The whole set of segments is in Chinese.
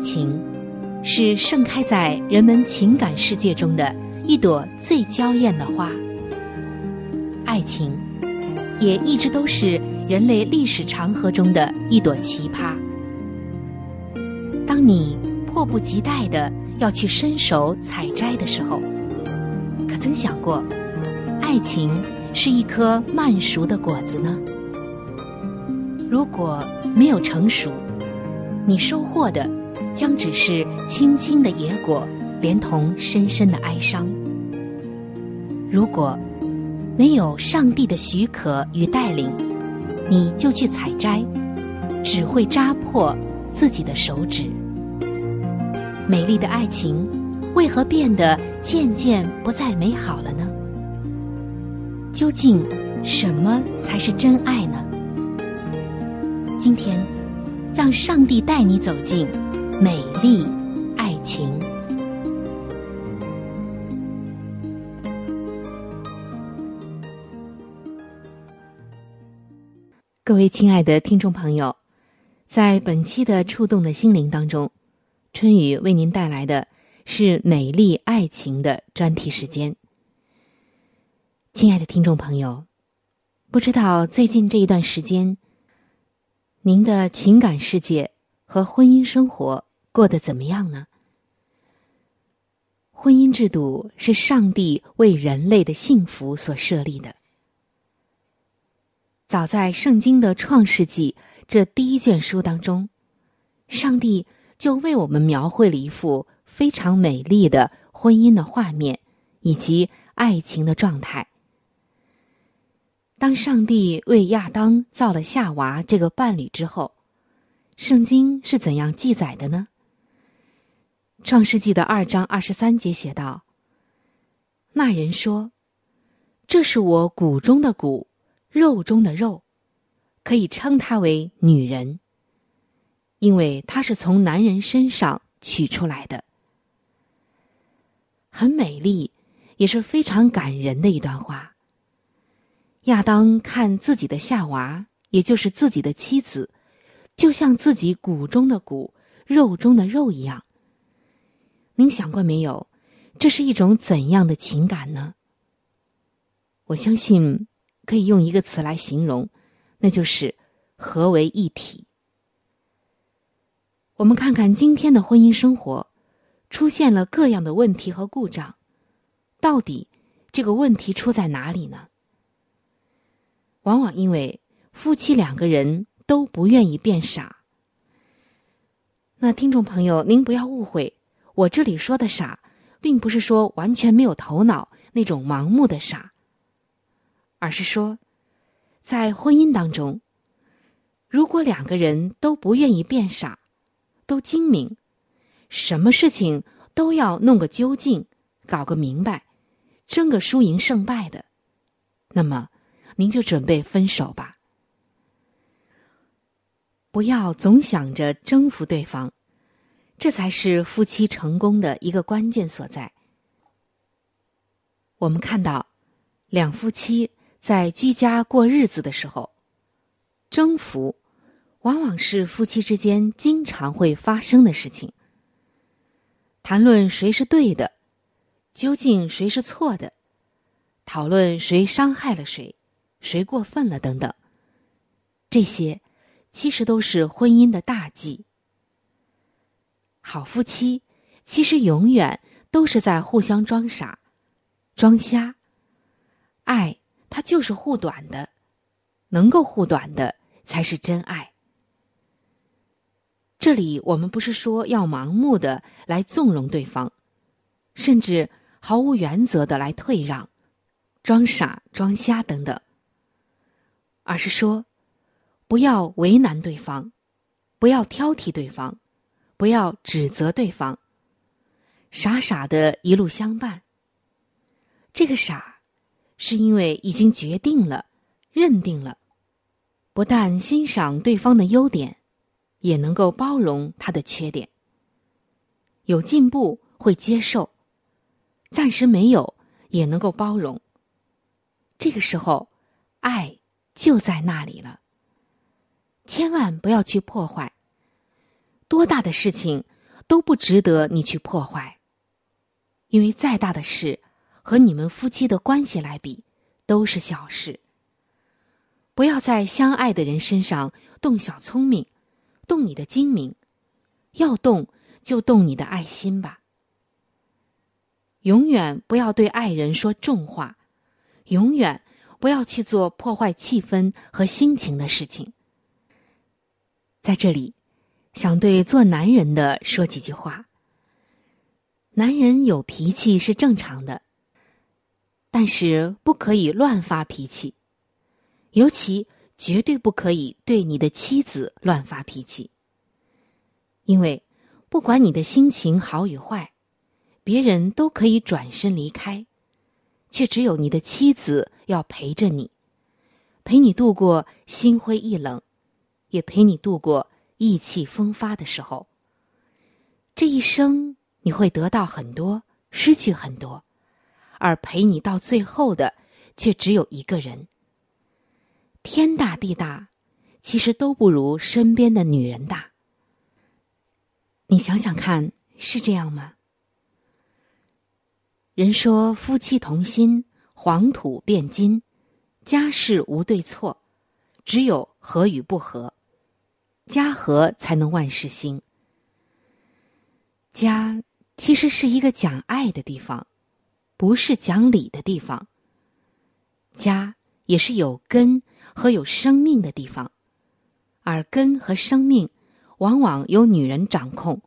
情。是盛开在人们情感世界中的一朵最娇艳的花。爱情，也一直都是人类历史长河中的一朵奇葩。当你迫不及待的要去伸手采摘的时候，可曾想过，爱情是一颗慢熟的果子呢？如果没有成熟，你收获的。将只是青青的野果，连同深深的哀伤。如果没有上帝的许可与带领，你就去采摘，只会扎破自己的手指。美丽的爱情，为何变得渐渐不再美好了呢？究竟什么才是真爱呢？今天，让上帝带你走进。美丽爱情，各位亲爱的听众朋友，在本期的触动的心灵当中，春雨为您带来的是美丽爱情的专题时间。亲爱的听众朋友，不知道最近这一段时间，您的情感世界和婚姻生活。过得怎么样呢？婚姻制度是上帝为人类的幸福所设立的。早在圣经的创世纪这第一卷书当中，上帝就为我们描绘了一幅非常美丽的婚姻的画面以及爱情的状态。当上帝为亚当造了夏娃这个伴侣之后，圣经是怎样记载的呢？创世纪的二章二十三节写道：“那人说，这是我骨中的骨，肉中的肉，可以称她为女人，因为她是从男人身上取出来的。很美丽，也是非常感人的一段话。亚当看自己的夏娃，也就是自己的妻子，就像自己骨中的骨，肉中的肉一样。”您想过没有，这是一种怎样的情感呢？我相信可以用一个词来形容，那就是合为一体。我们看看今天的婚姻生活，出现了各样的问题和故障，到底这个问题出在哪里呢？往往因为夫妻两个人都不愿意变傻。那听众朋友，您不要误会。我这里说的傻，并不是说完全没有头脑那种盲目的傻，而是说，在婚姻当中，如果两个人都不愿意变傻，都精明，什么事情都要弄个究竟，搞个明白，争个输赢胜败的，那么您就准备分手吧，不要总想着征服对方。这才是夫妻成功的一个关键所在。我们看到，两夫妻在居家过日子的时候，征服往往是夫妻之间经常会发生的事情。谈论谁是对的，究竟谁是错的，讨论谁伤害了谁，谁过分了等等，这些其实都是婚姻的大忌。好夫妻其实永远都是在互相装傻、装瞎。爱它就是护短的，能够护短的才是真爱。这里我们不是说要盲目的来纵容对方，甚至毫无原则的来退让、装傻、装瞎等等，而是说。不要为难对方，不要挑剔对方，不要指责对方，傻傻的一路相伴。这个傻，是因为已经决定了、认定了，不但欣赏对方的优点，也能够包容他的缺点。有进步会接受，暂时没有也能够包容。这个时候，爱就在那里了。千万不要去破坏。多大的事情都不值得你去破坏，因为再大的事和你们夫妻的关系来比，都是小事。不要在相爱的人身上动小聪明，动你的精明，要动就动你的爱心吧。永远不要对爱人说重话，永远不要去做破坏气氛和心情的事情。在这里，想对做男人的说几句话。男人有脾气是正常的，但是不可以乱发脾气，尤其绝对不可以对你的妻子乱发脾气。因为不管你的心情好与坏，别人都可以转身离开，却只有你的妻子要陪着你，陪你度过心灰意冷。也陪你度过意气风发的时候。这一生你会得到很多，失去很多，而陪你到最后的却只有一个人。天大地大，其实都不如身边的女人大。你想想看，是这样吗？人说夫妻同心，黄土变金，家事无对错，只有合与不合。家和才能万事兴。家其实是一个讲爱的地方，不是讲理的地方。家也是有根和有生命的地方，而根和生命往往由女人掌控，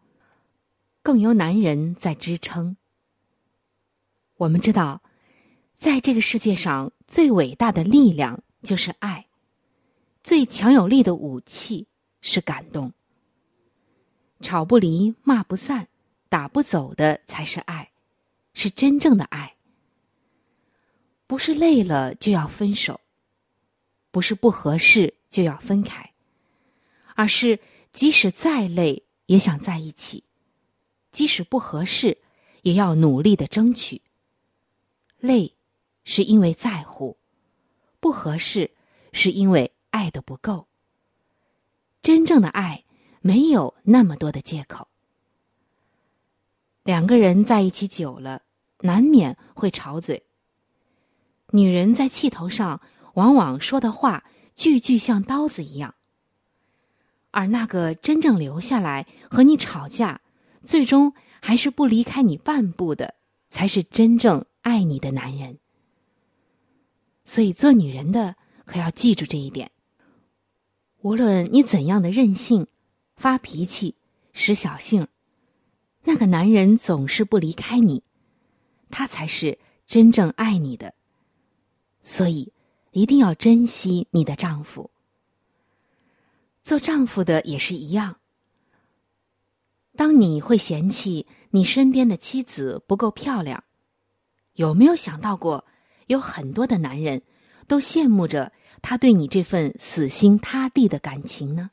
更由男人在支撑。我们知道，在这个世界上最伟大的力量就是爱，最强有力的武器。是感动，吵不离，骂不散，打不走的才是爱，是真正的爱。不是累了就要分手，不是不合适就要分开，而是即使再累也想在一起，即使不合适也要努力的争取。累是因为在乎，不合适是因为爱的不够。真正的爱没有那么多的借口。两个人在一起久了，难免会吵嘴。女人在气头上，往往说的话句句像刀子一样。而那个真正留下来和你吵架，最终还是不离开你半步的，才是真正爱你的男人。所以，做女人的可要记住这一点。无论你怎样的任性、发脾气、使小性，那个男人总是不离开你，他才是真正爱你的。所以，一定要珍惜你的丈夫。做丈夫的也是一样。当你会嫌弃你身边的妻子不够漂亮，有没有想到过，有很多的男人都羡慕着？他对你这份死心塌地的感情呢？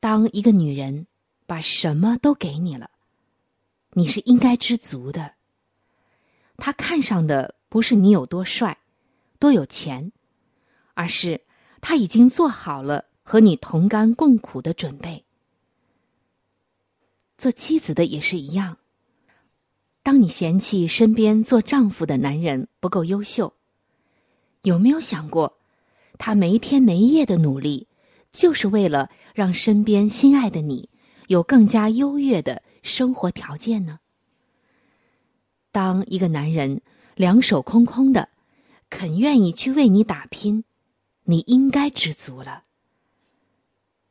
当一个女人把什么都给你了，你是应该知足的。他看上的不是你有多帅、多有钱，而是他已经做好了和你同甘共苦的准备。做妻子的也是一样。当你嫌弃身边做丈夫的男人不够优秀。有没有想过，他没天没夜的努力，就是为了让身边心爱的你有更加优越的生活条件呢？当一个男人两手空空的，肯愿意去为你打拼，你应该知足了。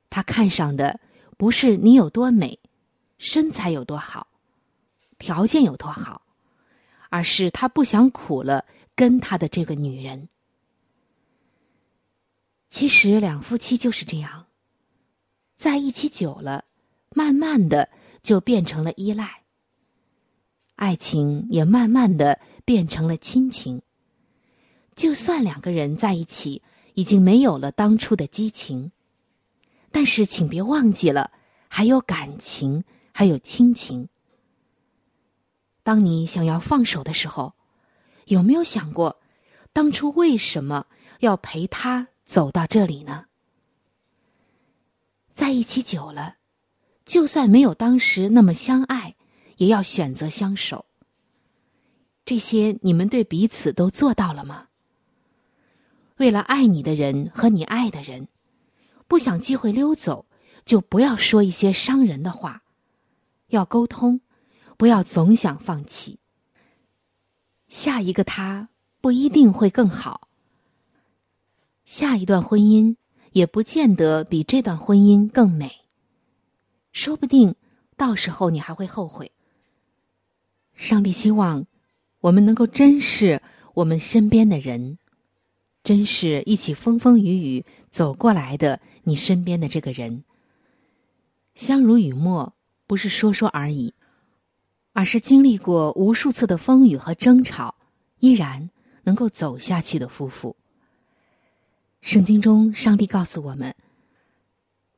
他看上的不是你有多美，身材有多好，条件有多好，而是他不想苦了跟他的这个女人。其实两夫妻就是这样，在一起久了，慢慢的就变成了依赖。爱情也慢慢的变成了亲情。就算两个人在一起，已经没有了当初的激情，但是请别忘记了，还有感情，还有亲情。当你想要放手的时候，有没有想过，当初为什么要陪他？走到这里呢，在一起久了，就算没有当时那么相爱，也要选择相守。这些你们对彼此都做到了吗？为了爱你的人和你爱的人，不想机会溜走，就不要说一些伤人的话，要沟通，不要总想放弃。下一个他不一定会更好。下一段婚姻也不见得比这段婚姻更美。说不定到时候你还会后悔。上帝希望我们能够珍视我们身边的人，珍视一起风风雨雨走过来的你身边的这个人。相濡以沫不是说说而已，而是经历过无数次的风雨和争吵，依然能够走下去的夫妇。圣经中，上帝告诉我们：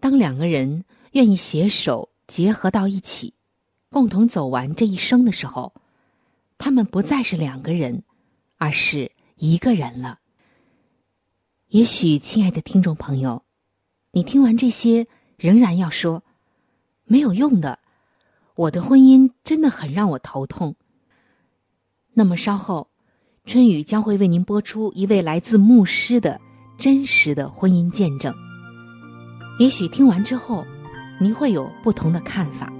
当两个人愿意携手结合到一起，共同走完这一生的时候，他们不再是两个人，而是一个人了。也许，亲爱的听众朋友，你听完这些，仍然要说没有用的，我的婚姻真的很让我头痛。那么，稍后，春雨将会为您播出一位来自牧师的。真实的婚姻见证，也许听完之后，您会有不同的看法。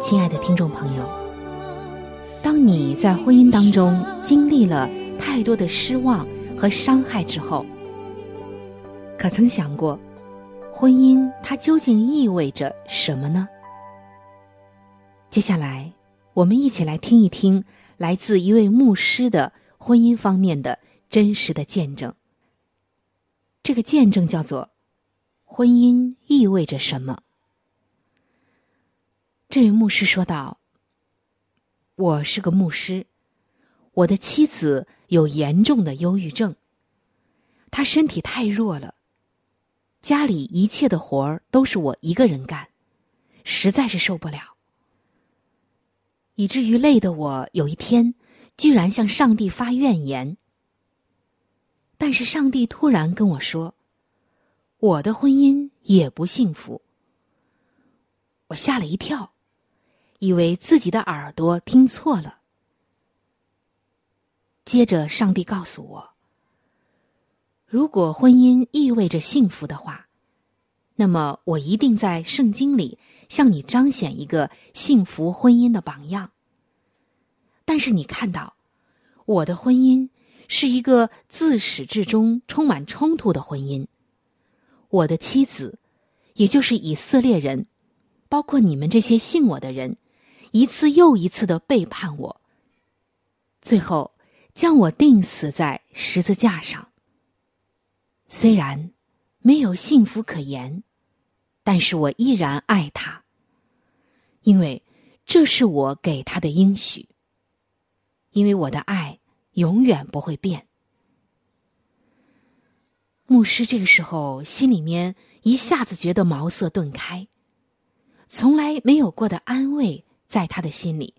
亲爱的听众朋友，当你在婚姻当中经历了太多的失望和伤害之后，可曾想过，婚姻它究竟意味着什么呢？接下来，我们一起来听一听来自一位牧师的婚姻方面的真实的见证。这个见证叫做“婚姻意味着什么”。这位牧师说道：“我是个牧师，我的妻子有严重的忧郁症，她身体太弱了，家里一切的活儿都是我一个人干，实在是受不了。”以至于累的我，有一天居然向上帝发怨言。但是上帝突然跟我说：“我的婚姻也不幸福。”我吓了一跳，以为自己的耳朵听错了。接着，上帝告诉我：“如果婚姻意味着幸福的话，那么我一定在圣经里。”向你彰显一个幸福婚姻的榜样。但是你看到，我的婚姻是一个自始至终充满冲突的婚姻。我的妻子，也就是以色列人，包括你们这些信我的人，一次又一次的背叛我，最后将我钉死在十字架上。虽然没有幸福可言。但是我依然爱他，因为这是我给他的应许。因为我的爱永远不会变。牧师这个时候心里面一下子觉得茅塞顿开，从来没有过的安慰在他的心里，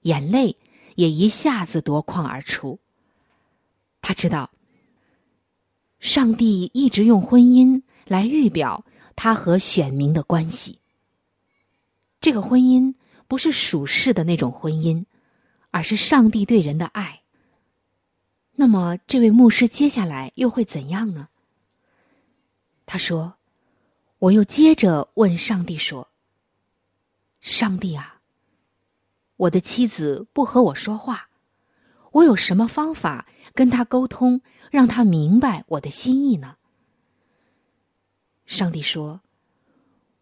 眼泪也一下子夺眶而出。他知道，上帝一直用婚姻来预表。他和选民的关系，这个婚姻不是属世的那种婚姻，而是上帝对人的爱。那么，这位牧师接下来又会怎样呢？他说：“我又接着问上帝说：‘上帝啊，我的妻子不和我说话，我有什么方法跟他沟通，让他明白我的心意呢？’”上帝说：“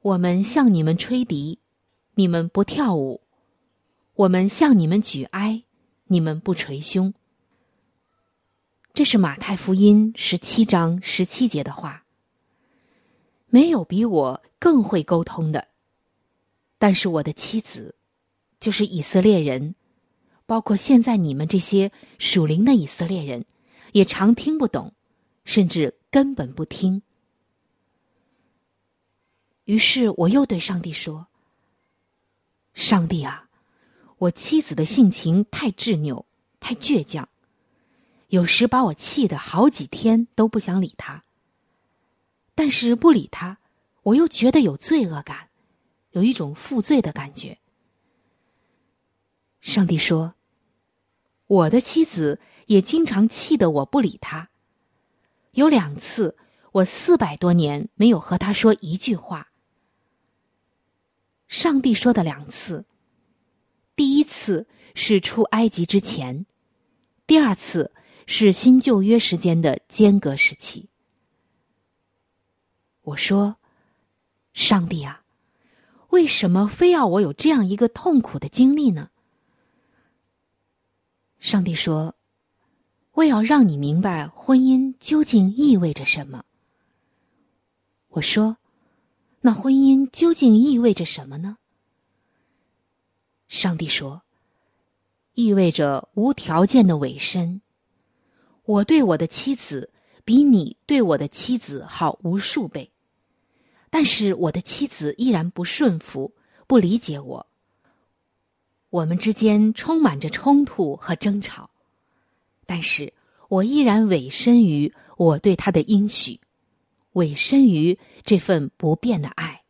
我们向你们吹笛，你们不跳舞；我们向你们举哀，你们不捶胸。”这是马太福音十七章十七节的话。没有比我更会沟通的，但是我的妻子，就是以色列人，包括现在你们这些属灵的以色列人，也常听不懂，甚至根本不听。于是我又对上帝说：“上帝啊，我妻子的性情太执拗，太倔强，有时把我气得好几天都不想理他。但是不理他，我又觉得有罪恶感，有一种负罪的感觉。”上帝说：“我的妻子也经常气得我不理他，有两次，我四百多年没有和他说一句话。”上帝说的两次，第一次是出埃及之前，第二次是新旧约时间的间隔时期。我说：“上帝啊，为什么非要我有这样一个痛苦的经历呢？”上帝说：“我要让你明白婚姻究竟意味着什么。”我说。那婚姻究竟意味着什么呢？上帝说：“意味着无条件的委身。我对我的妻子比你对我的妻子好无数倍，但是我的妻子依然不顺服、不理解我。我们之间充满着冲突和争吵，但是我依然委身于我对他的应许。”委身于这份不变的爱。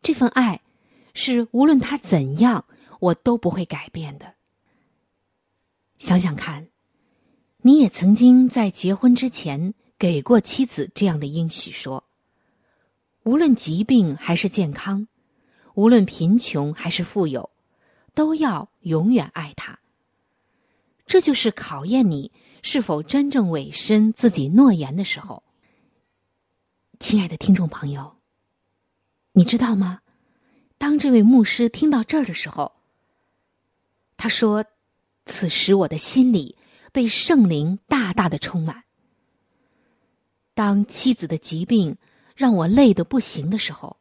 这份爱，是无论他怎样，我都不会改变的。想想看，你也曾经在结婚之前给过妻子这样的应许：说，无论疾病还是健康，无论贫穷还是富有，都要永远爱他。这就是考验你是否真正委身自己诺言的时候。亲爱的听众朋友，你知道吗？当这位牧师听到这儿的时候，他说：“此时我的心里被圣灵大大的充满。当妻子的疾病让我累得不行的时候，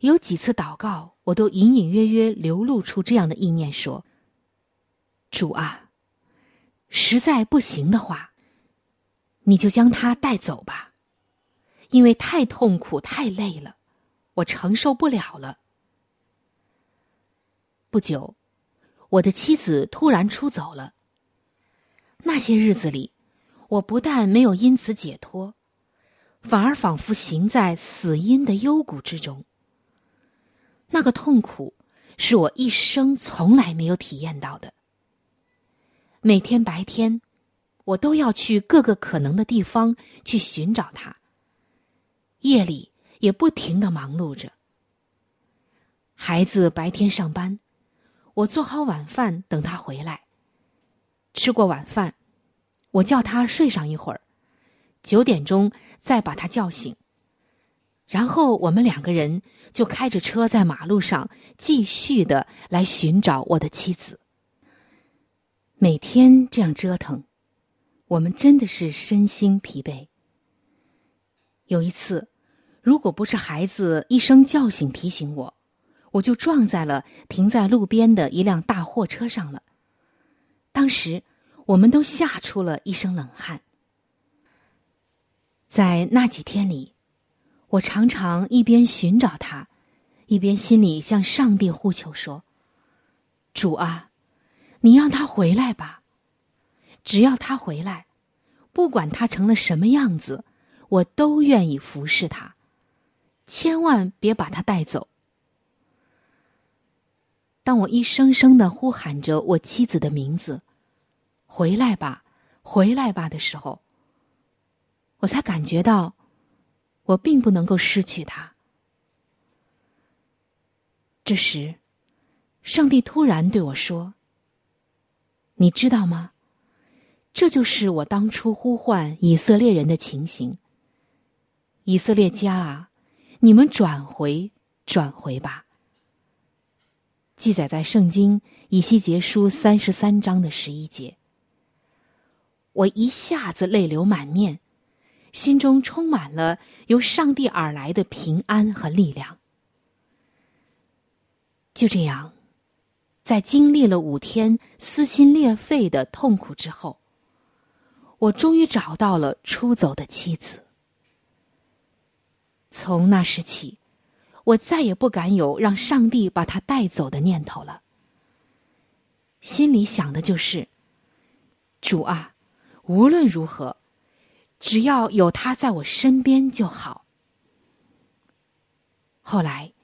有几次祷告，我都隐隐约约流露出这样的意念：说，主啊，实在不行的话，你就将他带走吧，因为太痛苦、太累了，我承受不了了。”不久，我的妻子突然出走了。那些日子里，我不但没有因此解脱，反而仿佛行在死因的幽谷之中。那个痛苦是我一生从来没有体验到的。每天白天，我都要去各个可能的地方去寻找他；夜里也不停的忙碌着。孩子白天上班。我做好晚饭，等他回来。吃过晚饭，我叫他睡上一会儿，九点钟再把他叫醒。然后我们两个人就开着车在马路上继续的来寻找我的妻子。每天这样折腾，我们真的是身心疲惫。有一次，如果不是孩子一声叫醒提醒我。我就撞在了停在路边的一辆大货车上了。当时我们都吓出了一身冷汗。在那几天里，我常常一边寻找他，一边心里向上帝呼求说：“主啊，你让他回来吧！只要他回来，不管他成了什么样子，我都愿意服侍他。千万别把他带走。”当我一声声的呼喊着我妻子的名字，“回来吧，回来吧”的时候，我才感觉到，我并不能够失去他。这时，上帝突然对我说：“你知道吗？这就是我当初呼唤以色列人的情形。以色列家啊，你们转回，转回吧。”记载在圣经以西结书三十三章的十一节，我一下子泪流满面，心中充满了由上帝而来的平安和力量。就这样，在经历了五天撕心裂肺的痛苦之后，我终于找到了出走的妻子。从那时起。我再也不敢有让上帝把他带走的念头了。心里想的就是：主啊，无论如何，只要有他在我身边就好。后来，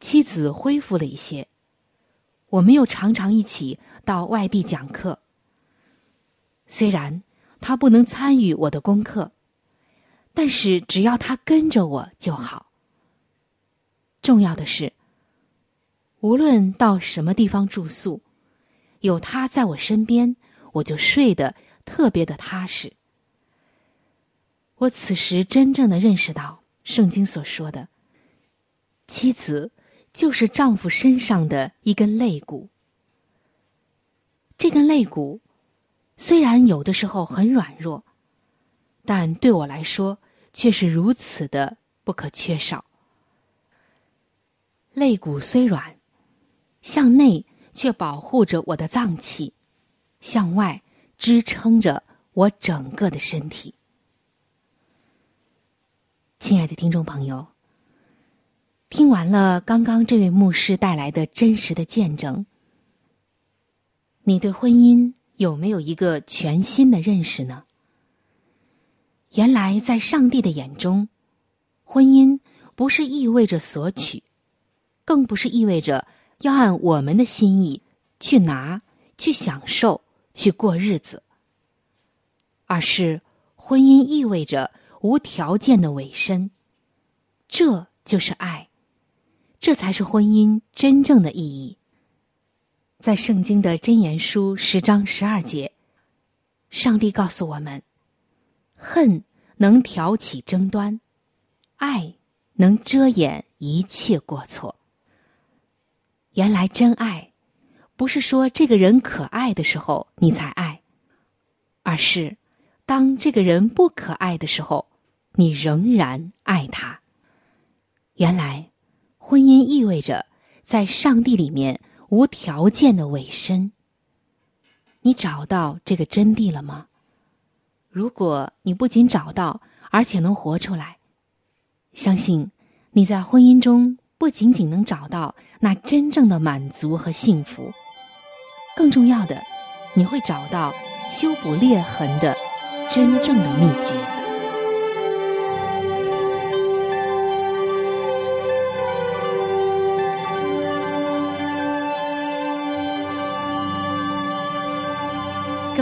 妻子恢复了一些，我们又常常一起到外地讲课。虽然他不能参与我的功课，但是只要他跟着我就好。重要的是，无论到什么地方住宿，有他在我身边，我就睡得特别的踏实。我此时真正的认识到，圣经所说的，妻子就是丈夫身上的一根肋骨。这根肋骨虽然有的时候很软弱，但对我来说却是如此的不可缺少。肋骨虽软，向内却保护着我的脏器，向外支撑着我整个的身体。亲爱的听众朋友，听完了刚刚这位牧师带来的真实的见证，你对婚姻有没有一个全新的认识呢？原来，在上帝的眼中，婚姻不是意味着索取。更不是意味着要按我们的心意去拿、去享受、去过日子，而是婚姻意味着无条件的委身，这就是爱，这才是婚姻真正的意义。在圣经的箴言书十章十二节，上帝告诉我们：恨能挑起争端，爱能遮掩一切过错。原来真爱，不是说这个人可爱的时候你才爱，而是当这个人不可爱的时候，你仍然爱他。原来，婚姻意味着在上帝里面无条件的委身。你找到这个真谛了吗？如果你不仅找到，而且能活出来，相信你在婚姻中不仅仅能找到那真正的满足和幸福，更重要的，你会找到修补裂痕的真正的秘诀。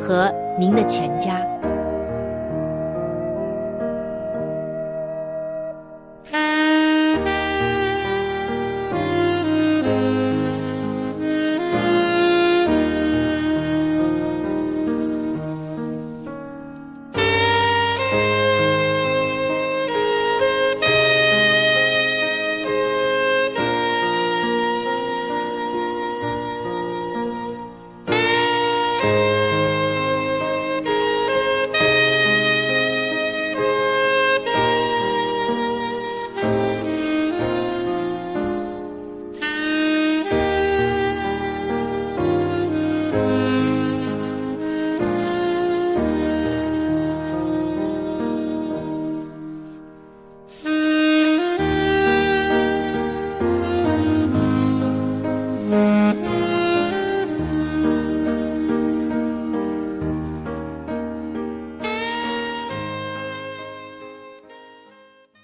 和您的全家。